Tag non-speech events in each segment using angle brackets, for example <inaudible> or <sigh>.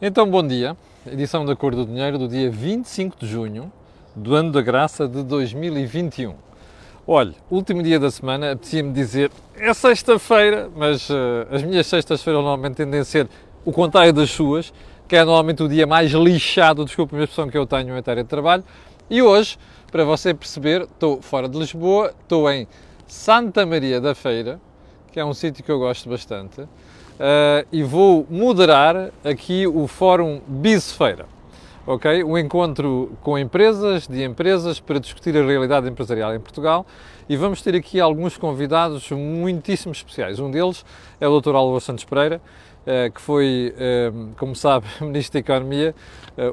Então, bom dia. Edição da Cor do Dinheiro do dia 25 de junho do ano da graça de 2021. Olhe, último dia da semana, apetecia-me dizer é sexta-feira, mas uh, as minhas sextas-feiras normalmente tendem a ser o contrário das suas, que é normalmente o dia mais lixado, desculpe a expressão que eu tenho em matéria de trabalho. E hoje, para você perceber, estou fora de Lisboa, estou em Santa Maria da Feira, que é um sítio que eu gosto bastante uh, e vou moderar aqui o Fórum Bisfeira. Ok? Um encontro com empresas, de empresas, para discutir a realidade empresarial em Portugal e vamos ter aqui alguns convidados muitíssimo especiais. Um deles é o Dr. Álvaro Santos Pereira, uh, que foi, uh, como sabe, <laughs> Ministro da Economia,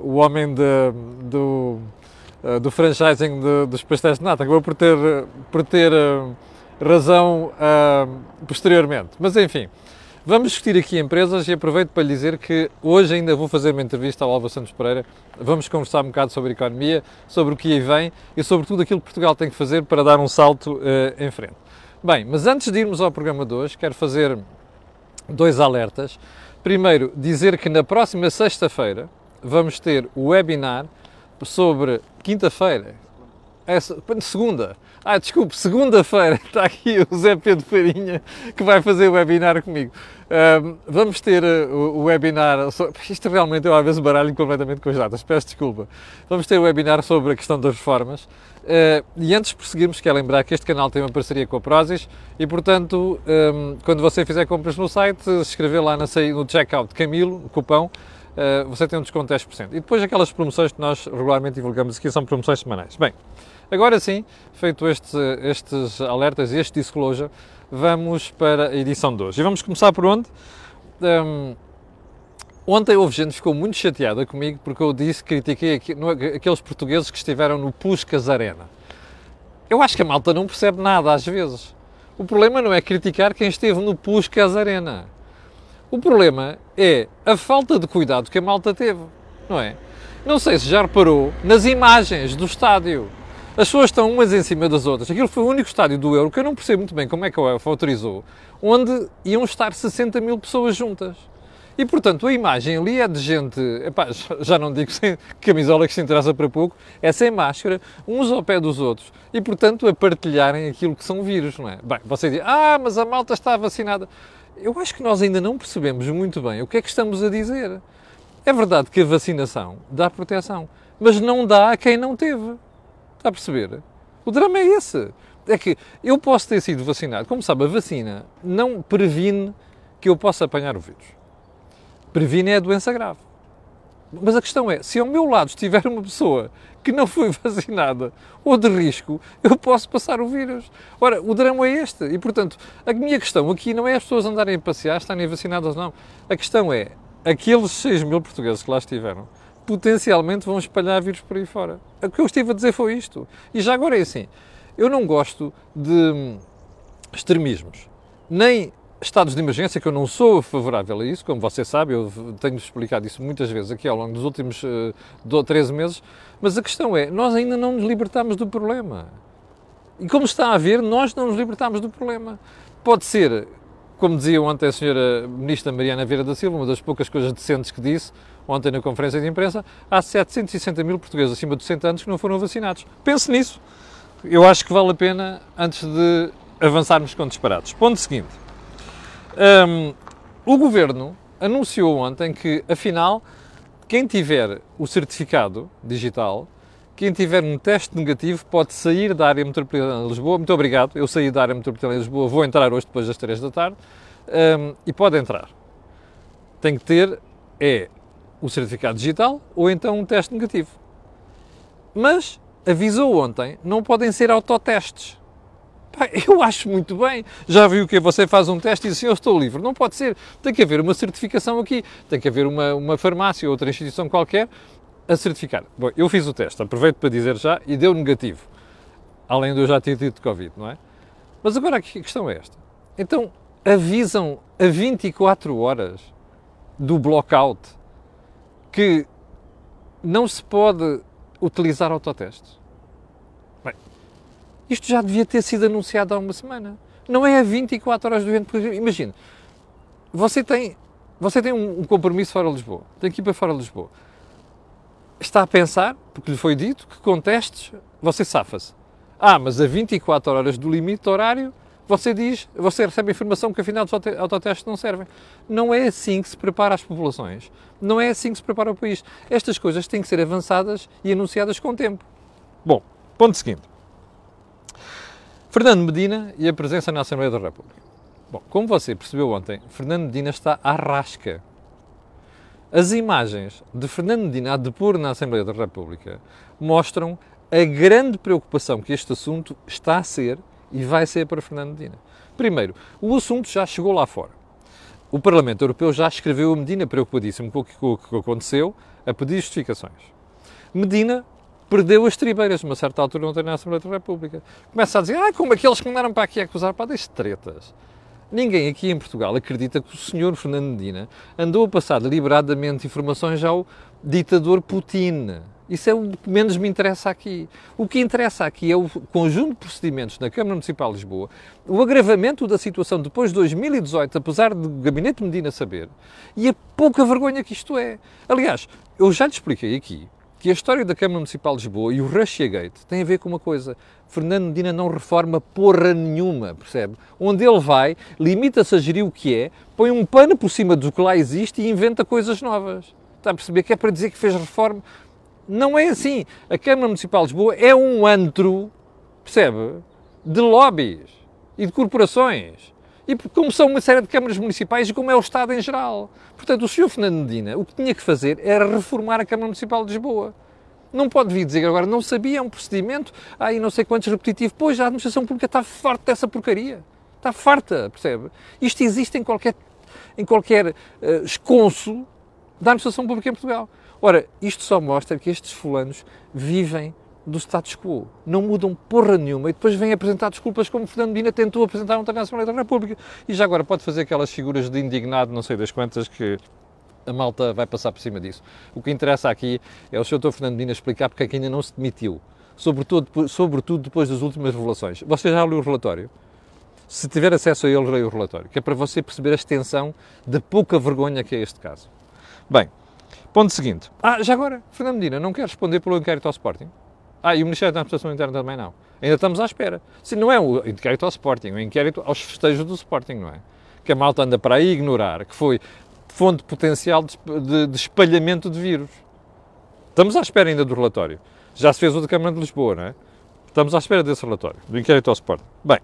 o homem de, do, do franchising de, dos pastéis de nata, acabou por ter, por ter razão posteriormente. Mas enfim, Vamos discutir aqui empresas e aproveito para lhe dizer que hoje ainda vou fazer uma entrevista ao Álvaro Santos Pereira. Vamos conversar um bocado sobre economia, sobre o que aí vem e sobre tudo aquilo que Portugal tem que fazer para dar um salto uh, em frente. Bem, mas antes de irmos ao programa de hoje, quero fazer dois alertas. Primeiro, dizer que na próxima sexta-feira vamos ter o webinar sobre quinta-feira, é, segunda, ah, desculpe, segunda-feira <laughs> está aqui o Zé Pedro Farinha que vai fazer o webinar comigo. Uh, vamos ter uh, o webinar. Isto realmente eu às vezes baralho completamente com as datas, peço desculpa. Vamos ter o webinar sobre a questão das reformas. Uh, e antes de prosseguirmos, quero lembrar que este canal tem uma parceria com a Prozis e, portanto, um, quando você fizer compras no site, se escrever lá no checkout Camilo, o cupão, uh, você tem um desconto de 10%. E depois aquelas promoções que nós regularmente divulgamos aqui são promoções semanais. Bem, Agora sim, feito este, estes alertas e este disclosure, vamos para a edição de hoje. E vamos começar por onde? Um, ontem houve gente que ficou muito chateada comigo porque eu disse, critiquei aqueles portugueses que estiveram no Puscas Arena. Eu acho que a malta não percebe nada às vezes. O problema não é criticar quem esteve no Puscas Arena. O problema é a falta de cuidado que a malta teve, não é? Não sei se já reparou nas imagens do estádio. As pessoas estão umas em cima das outras. Aquilo foi o único estádio do Euro que eu não percebo muito bem como é que a UEFA autorizou, onde iam estar 60 mil pessoas juntas. E, portanto, a imagem ali é de gente, epá, já não digo sem camisola que se interessa para pouco, é sem máscara, uns ao pé dos outros. E, portanto, a partilharem aquilo que são vírus, não é? Bem, você diz, ah, mas a malta está vacinada. Eu acho que nós ainda não percebemos muito bem o que é que estamos a dizer. É verdade que a vacinação dá proteção, mas não dá a quem não teve. Está a perceber? O drama é esse. É que eu posso ter sido vacinado. Como sabe, a vacina não previne que eu possa apanhar o vírus. Previne é a doença grave. Mas a questão é, se ao meu lado estiver uma pessoa que não foi <laughs> vacinada ou de risco, eu posso passar o vírus. Ora, o drama é este. E, portanto, a minha questão aqui não é as pessoas andarem a passear, estarem vacinadas ou não. A questão é, aqueles 6 mil portugueses que lá estiveram, potencialmente vão espalhar vírus por aí fora. O que eu estive a dizer foi isto. E já agora é assim, eu não gosto de extremismos, nem estados de emergência, que eu não sou favorável a isso, como você sabe, eu tenho explicado isso muitas vezes aqui ao longo dos últimos uh, 13 meses, mas a questão é, nós ainda não nos libertamos do problema. E como está a ver, nós não nos libertamos do problema. Pode ser, como dizia ontem a senhora Ministra Mariana Vieira da Silva, uma das poucas coisas decentes que disse, ontem na conferência de imprensa, há 760 mil portugueses acima de 60 anos que não foram vacinados. Pense nisso. Eu acho que vale a pena antes de avançarmos com disparados. Ponto seguinte. Um, o Governo anunciou ontem que, afinal, quem tiver o certificado digital, quem tiver um teste negativo pode sair da área metropolitana de Lisboa. Muito obrigado, eu saí da área metropolitana de Lisboa, vou entrar hoje depois das 3 da tarde, um, e pode entrar. Tem que ter é o certificado digital ou então um teste negativo. Mas avisou ontem, não podem ser autotestes. Eu acho muito bem. Já viu que você faz um teste e diz assim, eu estou livre. Não pode ser. Tem que haver uma certificação aqui. Tem que haver uma, uma farmácia ou outra instituição qualquer a certificar. Bom, eu fiz o teste, aproveito para dizer já, e deu negativo. Além de eu já ter tido Covid, não é? Mas agora a questão é esta. Então, avisam a 24 horas do blockout que não se pode utilizar autotestes. Bem, isto já devia ter sido anunciado há uma semana. Não é a 24 horas do evento. Imagine, você tem você tem um, um compromisso fora de Lisboa, tem que ir para fora de Lisboa. Está a pensar, porque lhe foi dito, que com testes você safa-se. Ah, mas a 24 horas do limite horário, você diz, você recebe a informação que afinal os autotestes não servem. Não é assim que se prepara as populações. Não é assim que se prepara o país. Estas coisas têm que ser avançadas e anunciadas com tempo. Bom, ponto seguinte. Fernando Medina e a presença na Assembleia da República. Bom, como você percebeu ontem, Fernando Medina está à rasca. As imagens de Fernando Medina a depor na Assembleia da República mostram a grande preocupação que este assunto está a ser e vai ser para Fernando Medina. Primeiro, o assunto já chegou lá fora. O Parlamento Europeu já escreveu a Medina preocupadíssimo com o que aconteceu, a pedir justificações. Medina perdeu as tribeiras, uma certa altura, ontem na Assembleia da República. Começa a dizer, ah, como aqueles que mandaram para aqui acusar, pá, deixe tretas. Ninguém aqui em Portugal acredita que o senhor Fernando Medina andou a passar deliberadamente informações ao ditador Putin. Isso é o que menos me interessa aqui. O que interessa aqui é o conjunto de procedimentos na Câmara Municipal de Lisboa, o agravamento da situação depois de 2018, apesar do Gabinete Medina saber, e a pouca vergonha que isto é. Aliás, eu já lhe expliquei aqui que a história da Câmara Municipal de Lisboa e o Russiagate tem a ver com uma coisa. Fernando Medina não reforma porra nenhuma, percebe? Onde ele vai, limita-se a gerir o que é, põe um pano por cima do que lá existe e inventa coisas novas. Está a perceber que é para dizer que fez reforma? Não é assim. A Câmara Municipal de Lisboa é um antro, percebe? De lobbies e de corporações. E como são uma série de câmaras municipais e como é o Estado em geral. Portanto, o Sr. Fernando Medina, o que tinha que fazer era reformar a Câmara Municipal de Lisboa. Não pode vir dizer agora, não sabia, é um procedimento, aí não sei quantos repetitivo. Pois, a administração pública está farta dessa porcaria. Está farta, percebe? Isto existe em qualquer, em qualquer uh, esconso da administração pública em Portugal. Ora, isto só mostra que estes fulanos vivem do status quo. Não mudam porra nenhuma e depois vêm apresentar desculpas como Fernando Medina tentou apresentar ontem na Assembleia da República. E já agora pode fazer aquelas figuras de indignado, não sei das quantas, que a malta vai passar por cima disso. O que interessa aqui é o Sr. Dr. Fernando Medina explicar porque é que ainda não se demitiu. Sobretudo, sobretudo depois das últimas revelações. Você já leu o relatório? Se tiver acesso a ele, leia o relatório, que é para você perceber a extensão da pouca vergonha que é este caso. Bem, ponto seguinte. Ah, já agora, Fernando Medina não quer responder pelo inquérito ao Sporting? Ah, e o Ministério da Administração Interna também não. Ainda estamos à espera. Se não é o inquérito ao Sporting, é o inquérito aos festejos do Sporting, não é? Que a malta anda para aí ignorar, que foi fonte potencial de, de, espalhamento de vírus. Estamos à espera ainda do relatório. Já se fez o da Câmara de Lisboa, não é? Estamos à espera desse relatório, do inquérito ao Sporting. Bem,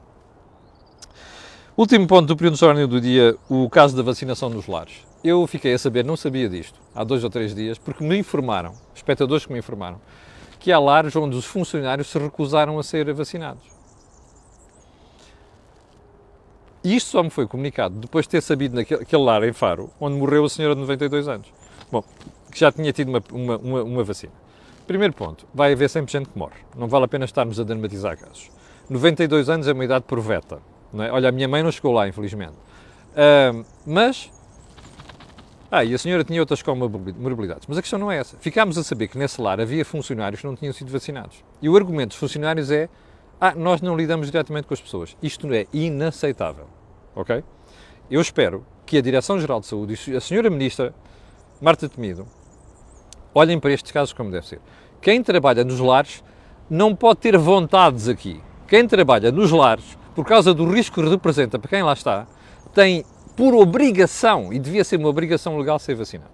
último ponto do período de do dia, o caso da vacinação nos lares. Eu fiquei a saber, não sabia disto, há dois ou três dias, porque me informaram, espectadores que me informaram, que há lares onde os funcionários se recusaram a ser vacinados. E isto só me foi comunicado depois de ter sabido naquele lar em Faro, onde morreu a senhora de 92 anos. Bom, que já tinha tido uma, uma, uma, uma vacina. Primeiro ponto, vai haver sempre gente que morre. Não vale a pena estarmos a dramatizar casos. 92 anos é uma idade proveta. É? Olha, a minha mãe não chegou lá, infelizmente. Uh, mas ah, e a senhora tinha outras comorbilidades. Mas a questão não é essa. Ficámos a saber que nesse lar havia funcionários que não tinham sido vacinados. E o argumento dos funcionários é: ah, nós não lidamos diretamente com as pessoas. Isto é inaceitável. Ok? Eu espero que a Direção-Geral de Saúde e a senhora Ministra Marta Temido olhem para estes casos como deve ser. Quem trabalha nos lares não pode ter vontades aqui. Quem trabalha nos lares, por causa do risco que representa para quem lá está, tem por obrigação, e devia ser uma obrigação legal ser vacinado.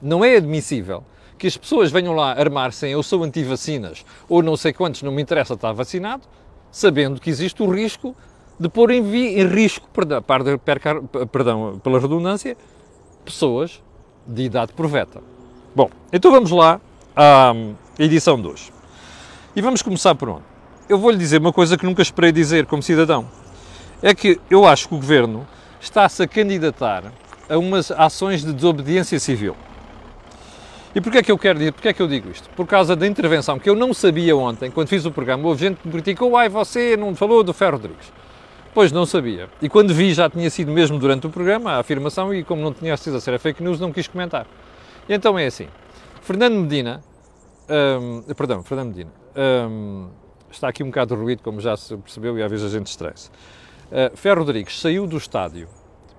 Não é admissível que as pessoas venham lá armar-se em eu sou anti-vacinas ou não sei quantos, não me interessa estar vacinado, sabendo que existe o risco de pôr em, em risco, perdão, perdão, pela redundância, pessoas de idade proveta. Bom, então vamos lá à edição de hoje. E vamos começar por onde? Eu vou-lhe dizer uma coisa que nunca esperei dizer como cidadão. É que eu acho que o Governo está-se a candidatar a umas ações de desobediência civil. E porquê é que eu quero dizer, porquê é que eu digo isto? Por causa da intervenção que eu não sabia ontem, quando fiz o programa, houve gente que me criticou, ai, você não falou do Ferro Rodrigues. Pois não sabia. E quando vi já tinha sido mesmo durante o programa a afirmação e como não tinha sido a ser a fake news, não quis comentar. E então é assim, Fernando Medina, hum, perdão, Fernando Medina, hum, está aqui um bocado de ruído, como já se percebeu, e às vezes a gente estressa. Uh, Ferro Rodrigues saiu do estádio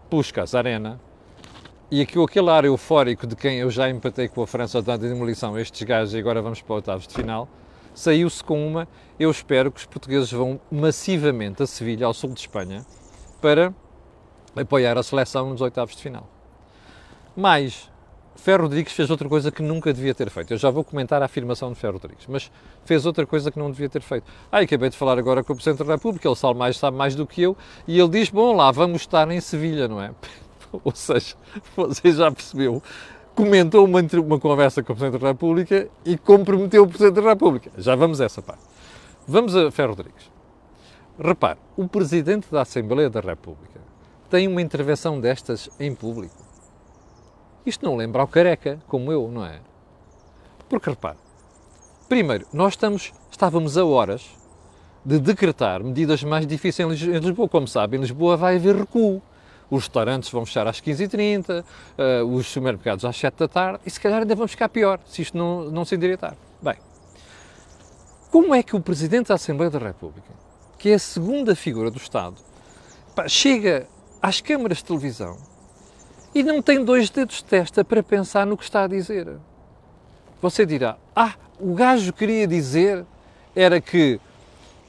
Puskas Arena e aqui, aquele ar eufórico de quem eu já empatei com a França dando demolição estes gajos e agora vamos para oitavos de final, saiu-se com uma, eu espero que os portugueses vão massivamente a Sevilha, ao sul de Espanha, para apoiar a seleção nos oitavos de final. Mas Ferro Rodrigues fez outra coisa que nunca devia ter feito. Eu já vou comentar a afirmação de Ferro Rodrigues, mas fez outra coisa que não devia ter feito. Ah, acabei de falar agora com o Presidente da República, ele sabe mais, sabe mais do que eu, e ele diz, bom, lá vamos estar em Sevilha, não é? <laughs> Ou seja, você já percebeu, comentou uma, uma conversa com o Presidente da República e comprometeu o Presidente da República. Já vamos a essa parte. Vamos a Ferro Rodrigues. Repare, o Presidente da Assembleia da República tem uma intervenção destas em público. Isto não lembra ao careca, como eu, não é? Porque repare, primeiro, nós estamos, estávamos a horas de decretar medidas mais difíceis em Lisboa. Como sabem, em Lisboa vai haver recuo. Os restaurantes vão fechar às 15h30, uh, eh, os supermercados às 7 da tarde e se calhar ainda vamos ficar pior se isto não, não se endireitar. Bem, como é que o Presidente da Assembleia da República, que é a segunda figura do Estado, pá, chega às câmaras de televisão e não tem dois dedos de testa para pensar no que está a dizer. Você dirá: Ah, o gajo queria dizer era que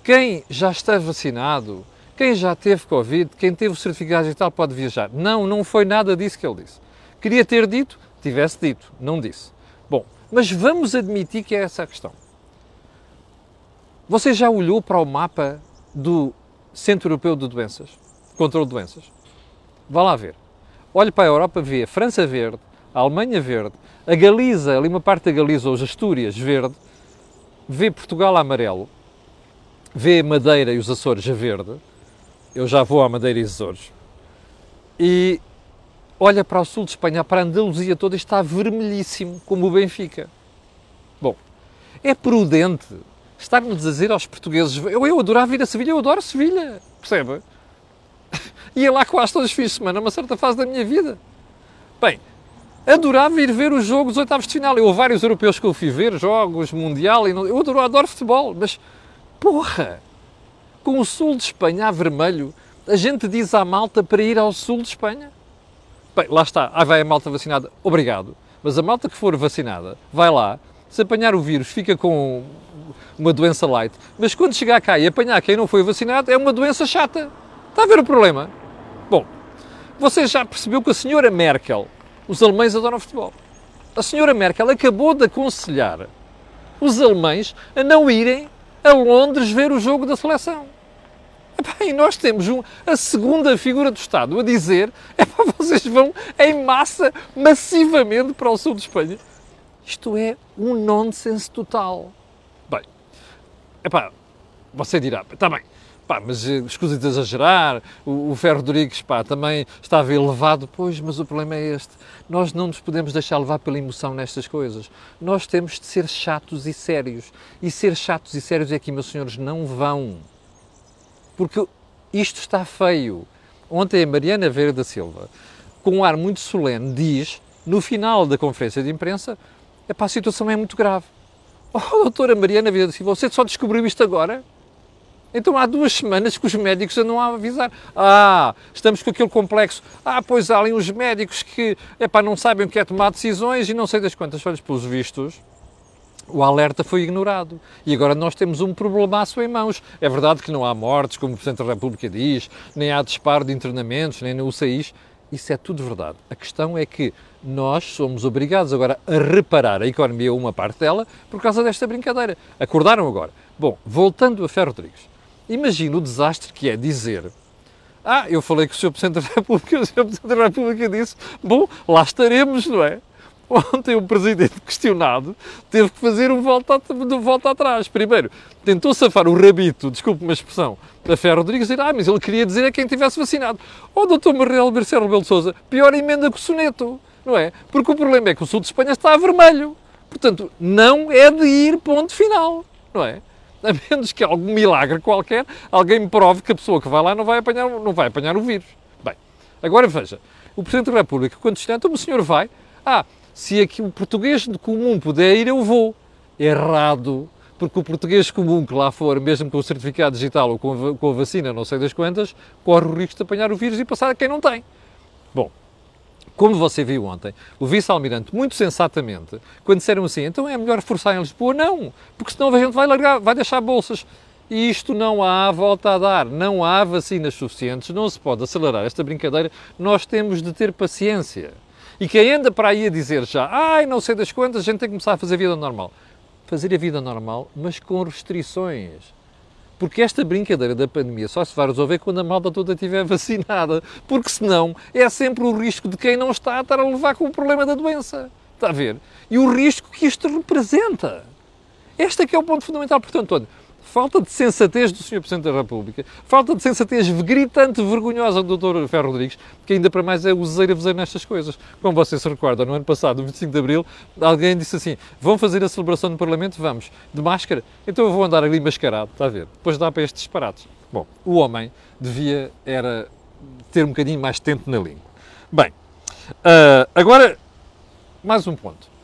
quem já está vacinado, quem já teve Covid, quem teve o certificado digital pode viajar. Não, não foi nada disso que ele disse. Queria ter dito, tivesse dito, não disse. Bom, mas vamos admitir que é essa a questão. Você já olhou para o mapa do Centro Europeu de Doenças, Controlo de Doenças? Vá lá ver olhe para a Europa, vê a França verde, a Alemanha verde, a Galiza, ali uma parte da Galiza, ou as Astúrias, verde, vê Portugal amarelo, vê Madeira e os Açores a verde, eu já vou à Madeira e Açores, e olha para o sul de Espanha, para a Andaluzia toda, está vermelhíssimo, como o Benfica. Bom, é prudente estar-nos a dizer aos portugueses, eu, eu adorava ir a Sevilha, eu adoro Sevilha, percebe? Ia lá quase todos os fins de semana, uma certa fase da minha vida. Bem, adorava ir ver os jogos oitavos de final. Eu, vários europeus que eu fui ver, jogos, mundial, e não, eu adoro, adoro futebol, mas porra, com o sul de Espanha a vermelho, a gente diz à malta para ir ao sul de Espanha? Bem, lá está, aí vai a malta vacinada, obrigado. Mas a malta que for vacinada, vai lá, se apanhar o vírus, fica com uma doença light, mas quando chegar cá e apanhar quem não foi vacinado, é uma doença chata. Está a ver o problema? Bom, você já percebeu que a senhora Merkel, os alemães adoram futebol. A senhora Merkel acabou de aconselhar os alemães a não irem a Londres ver o jogo da seleção. E nós temos um, a segunda figura do Estado a dizer é para vocês vão em massa, massivamente para o sul de Espanha. Isto é um nonsense total. Bem, epá, você dirá, está bem, Pá, mas eh, escusa de exagerar, o, o Ferro Rodrigues pá, também estava elevado. Pois, mas o problema é este. Nós não nos podemos deixar levar pela emoção nestas coisas. Nós temos de ser chatos e sérios. E ser chatos e sérios é que, meus senhores, não vão. Porque isto está feio. Ontem a Mariana Veira da Silva, com um ar muito solene, diz, no final da conferência de imprensa, a situação é muito grave. Oh, doutora Mariana Veira da Silva, você só descobriu isto agora? Então há duas semanas que os médicos andam a avisar. Ah, estamos com aquele complexo. Ah, pois há ali uns médicos que epá, não sabem o que é tomar decisões e não sei das quantas. Olha, pelos vistos, o alerta foi ignorado. E agora nós temos um problemaço em mãos. É verdade que não há mortes, como o Presidente da República diz, nem há disparo de internamentos, nem no UCIs. Isso é tudo verdade. A questão é que nós somos obrigados agora a reparar a economia, uma parte dela, por causa desta brincadeira. Acordaram agora. Bom, voltando a Ferro Rodrigues. Imagina o desastre que é dizer ah, eu falei com o Sr. Presidente da República, o Sr. Presidente da República disse, bom, lá estaremos, não é? Ontem o Presidente questionado teve que fazer um volta, de volta atrás. Primeiro, tentou safar o rabito, desculpe uma expressão, da Ferro Rodrigues, dizer, ah, mas ele queria dizer a quem tivesse vacinado. Ó, oh, Dr. Marcelo Bercelo Rebelo de Sousa, pior emenda que o soneto, não é? Porque o problema é que o sul de Espanha está a vermelho. Portanto, não é de ir ponto final, não é? A menos que algum milagre qualquer, alguém me prove que a pessoa que vai lá não vai apanhar, não vai apanhar o vírus. Bem, agora veja, o Presidente da República, quando está, então o senhor vai, ah, se aqui o português comum puder ir, eu vou. Errado, porque o português comum que lá for, mesmo com o certificado digital ou com a, com a vacina, não sei das quantas, corre o risco de apanhar o vírus e passar a quem não tem. Bom, como você viu ontem, o vice-almirante, muito sensatamente, quando disseram assim, então é melhor reforçar em Lisboa, não, porque senão a gente vai largar, vai deixar bolsas. E isto não há volta a dar, não há vacinas suficientes, não se pode acelerar esta brincadeira, nós temos de ter paciência. E quem anda para aí a dizer já, ai, não sei das quantas, a gente tem que começar a fazer a vida normal. Fazer a vida normal, mas com restrições. Porque esta brincadeira da pandemia só se vai resolver quando a malta toda estiver vacinada. Porque senão é sempre o risco de quem não está a estar a levar com o problema da doença. Está a ver? E o risco que isto representa. Este é que é o ponto fundamental. Portanto, olha, falta de sensatez do Sr. Presidente da República, falta de sensatez gritante, vergonhosa do Dr. Ferro Rodrigues, que ainda para mais é useiro a fazer nestas coisas. Como você se recorda, no ano passado, no 25 de Abril, alguém disse assim, vão fazer a celebração no Parlamento? Vamos. De máscara? Então eu vou andar ali mascarado, está a ver? Depois dá para estes disparates. Bom, o homem devia era ter um bocadinho mais tempo na língua. Bem, uh, agora, mais um ponto.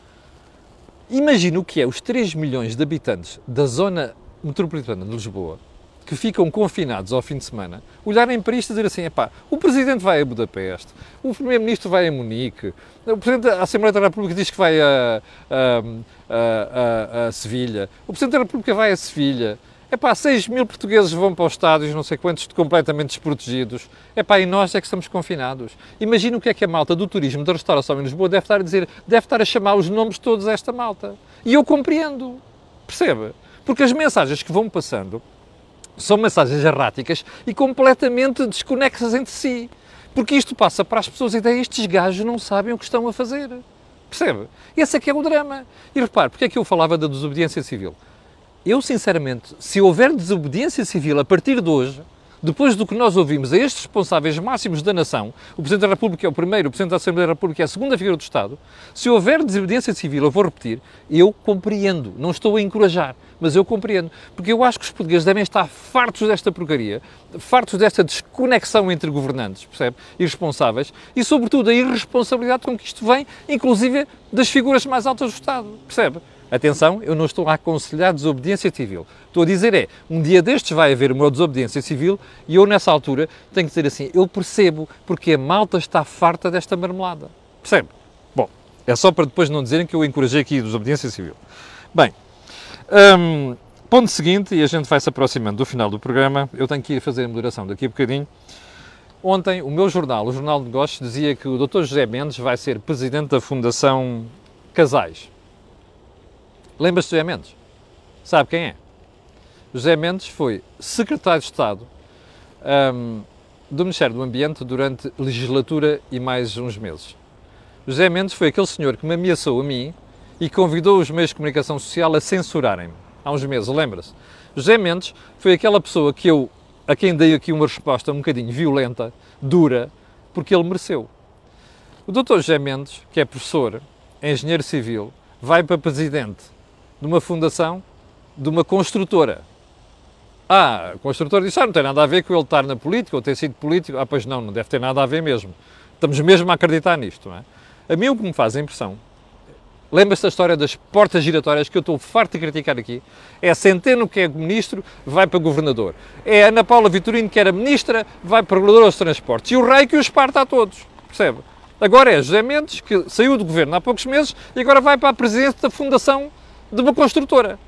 Imagina o que é os 3 milhões de habitantes da zona metropolitana de Lisboa, que ficam confinados ao fim de semana, olharem para isto e dizer assim: epá, o Presidente vai a Budapeste, o Primeiro-Ministro vai a Munique, o Presidente da Assembleia da República diz que vai a, a, a, a, Sevilha, o Presidente da República vai a Sevilha. Epá, 6 mil portugueses vão para os estádios, não sei quantos, completamente desprotegidos. Epá, e nós é que estamos confinados. Imagina o que é que a malta do turismo, da restauração em Lisboa deve estar a dizer, deve estar a chamar os nomes todos a esta malta. E eu compreendo. Percebe? Porque as mensagens que vão passando são mensagens erráticas e completamente desconexas entre si. Porque isto passa para as pessoas a ideia, estes gajos não sabem o que estão a fazer. Percebe? Esse é que é o drama. E repare, porque é que eu falava da desobediência civil? Eu, sinceramente, se houver desobediência civil a partir de hoje, depois do que nós ouvimos a estes responsáveis máximos da nação, o Presidente da República é o primeiro, o Presidente da Assembleia da República é a segunda figura do Estado, se houver desobediência civil, eu vou repetir, eu compreendo, não estou a encorajar, mas eu compreendo, porque eu acho que os portugueses devem estar fartos desta porcaria, fartos desta desconexão entre governantes, percebe? E responsáveis, e sobretudo a irresponsabilidade com que isto vem, inclusive das figuras mais altas do Estado, percebe? Atenção, eu não estou a aconselhar desobediência civil. Estou a dizer é, um dia destes vai haver uma desobediência civil e eu nessa altura tenho que dizer assim, eu percebo porque a malta está farta desta marmelada. Percebe? Bom, é só para depois não dizerem que eu encorajei aqui desobediência civil. Bem, hum, ponto seguinte, e a gente vai se aproximando do final do programa, eu tenho que ir fazer a moderação daqui a bocadinho. Ontem, o meu jornal, o Jornal de Negócios, dizia que o Dr. José Mendes vai ser presidente da Fundação Casais. Lembra-se de José Mendes? Sabe quem é? José Mendes foi secretário de Estado um, do Ministério do Ambiente durante legislatura e mais uns meses. José Mendes foi aquele senhor que me ameaçou a mim e convidou os meios de comunicação social a censurarem-me. Há uns meses, lembra-se? José Mendes foi aquela pessoa que eu, a quem dei aqui uma resposta um bocadinho violenta, dura, porque ele mereceu. O Dr. José Mendes, que é professor, é engenheiro civil, vai para presidente de uma fundação, de uma construtora. Ah, a construtora disse, ah, não tem nada a ver com ele estar na política ou ter sido político. Ah, pois não, não deve ter nada a ver mesmo. Estamos mesmo a acreditar nisto, não é? A mim o que me faz a impressão, lembra-se da história das portas giratórias que eu estou farto de criticar aqui? É Centeno que é ministro, vai para governador. É Ana Paula Vitorino que era ministra, vai para regulador dos transportes. E o rei que os parta a todos, percebe? Agora é José Mendes, que saiu do governo há poucos meses e agora vai para a presidência da Fundação de uma construtora.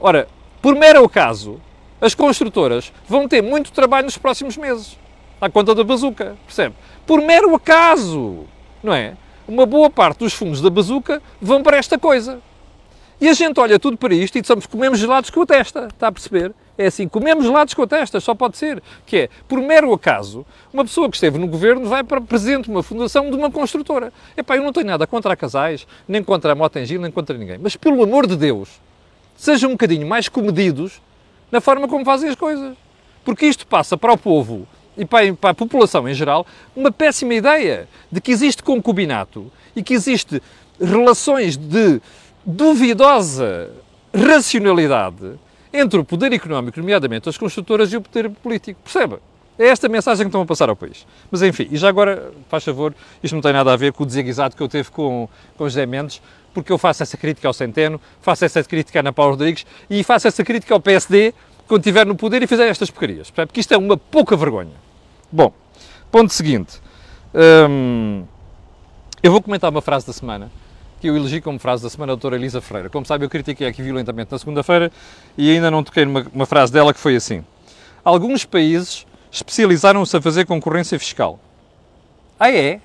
Ora, por mero acaso, as construtoras vão ter muito trabalho nos próximos meses, à conta da bazuca, percebe? Por mero acaso, não é? Uma boa parte dos fundos da bazuca vão para esta coisa. E a gente olha tudo para isto e dizemos comemos gelados com a testa, está a perceber? É assim, comemos gelados com testa, só pode ser. Que é, por mero acaso, uma pessoa que esteve no governo vai para presidente de uma fundação de uma construtora. Epá, eu não tenho nada contra casais, nem contra a Motengil, nem contra ninguém. Mas, pelo amor de Deus, sejam um bocadinho mais comedidos na forma como fazem as coisas. Porque isto passa para o povo e para a população em geral uma péssima ideia de que existe concubinato e que existe relações de duvidosa racionalidade entre o poder económico, nomeadamente as construtoras, e o poder político. Perceba? É esta mensagem que estão a passar ao país. Mas enfim, e já agora, faz favor, isto não tem nada a ver com o desaguisado que eu teve com, com José Mendes, porque eu faço essa crítica ao Centeno, faço essa crítica à Ana Paula Rodrigues e faço essa crítica ao PSD quando estiver no poder e fizer estas porcarias. Porque isto é uma pouca vergonha. Bom, ponto seguinte. Hum, Eu vou comentar uma frase da semana que eu elegi como frase da semana a doutora Elisa Ferreira. Como sabe, eu critiquei aqui violentamente na segunda-feira e ainda não toquei numa uma frase dela que foi assim. Alguns países especializaram-se a fazer concorrência fiscal. Ah, é?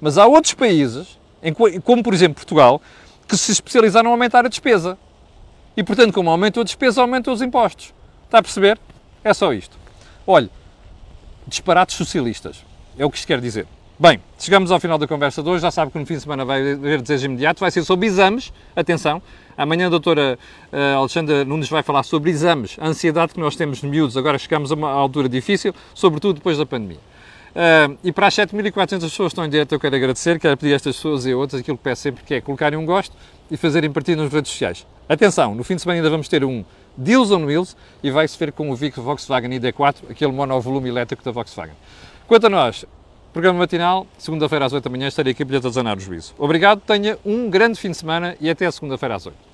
Mas há outros países, como por exemplo Portugal, que se especializaram a aumentar a despesa. E portanto, como aumentou a despesa, aumentam os impostos. Está a perceber? É só isto. Olhe, disparates socialistas. É o que isto quer dizer. Bem, chegamos ao final da conversa de hoje. Já sabe que no fim de semana vai haver desejo imediato. Vai ser sobre exames. Atenção, amanhã a doutora uh, Alexandra Nunes vai falar sobre exames, a ansiedade que nós temos de miúdos. Agora chegamos a uma altura difícil, sobretudo depois da pandemia. Uh, e para as 7.400 pessoas que estão em direto, eu quero agradecer, quero pedir a estas pessoas e a outras aquilo que peço sempre, que é colocarem um gosto e fazerem partido nas redes sociais. Atenção, no fim de semana ainda vamos ter um Deals on Wheels e vai-se ver com o Volkswagen ID4, aquele monovolume elétrico da Volkswagen. Quanto a nós, programa matinal, segunda-feira às 8 da manhã, estarei aqui para lhe atazanar o juízo. Obrigado, tenha um grande fim de semana e até segunda-feira às 8.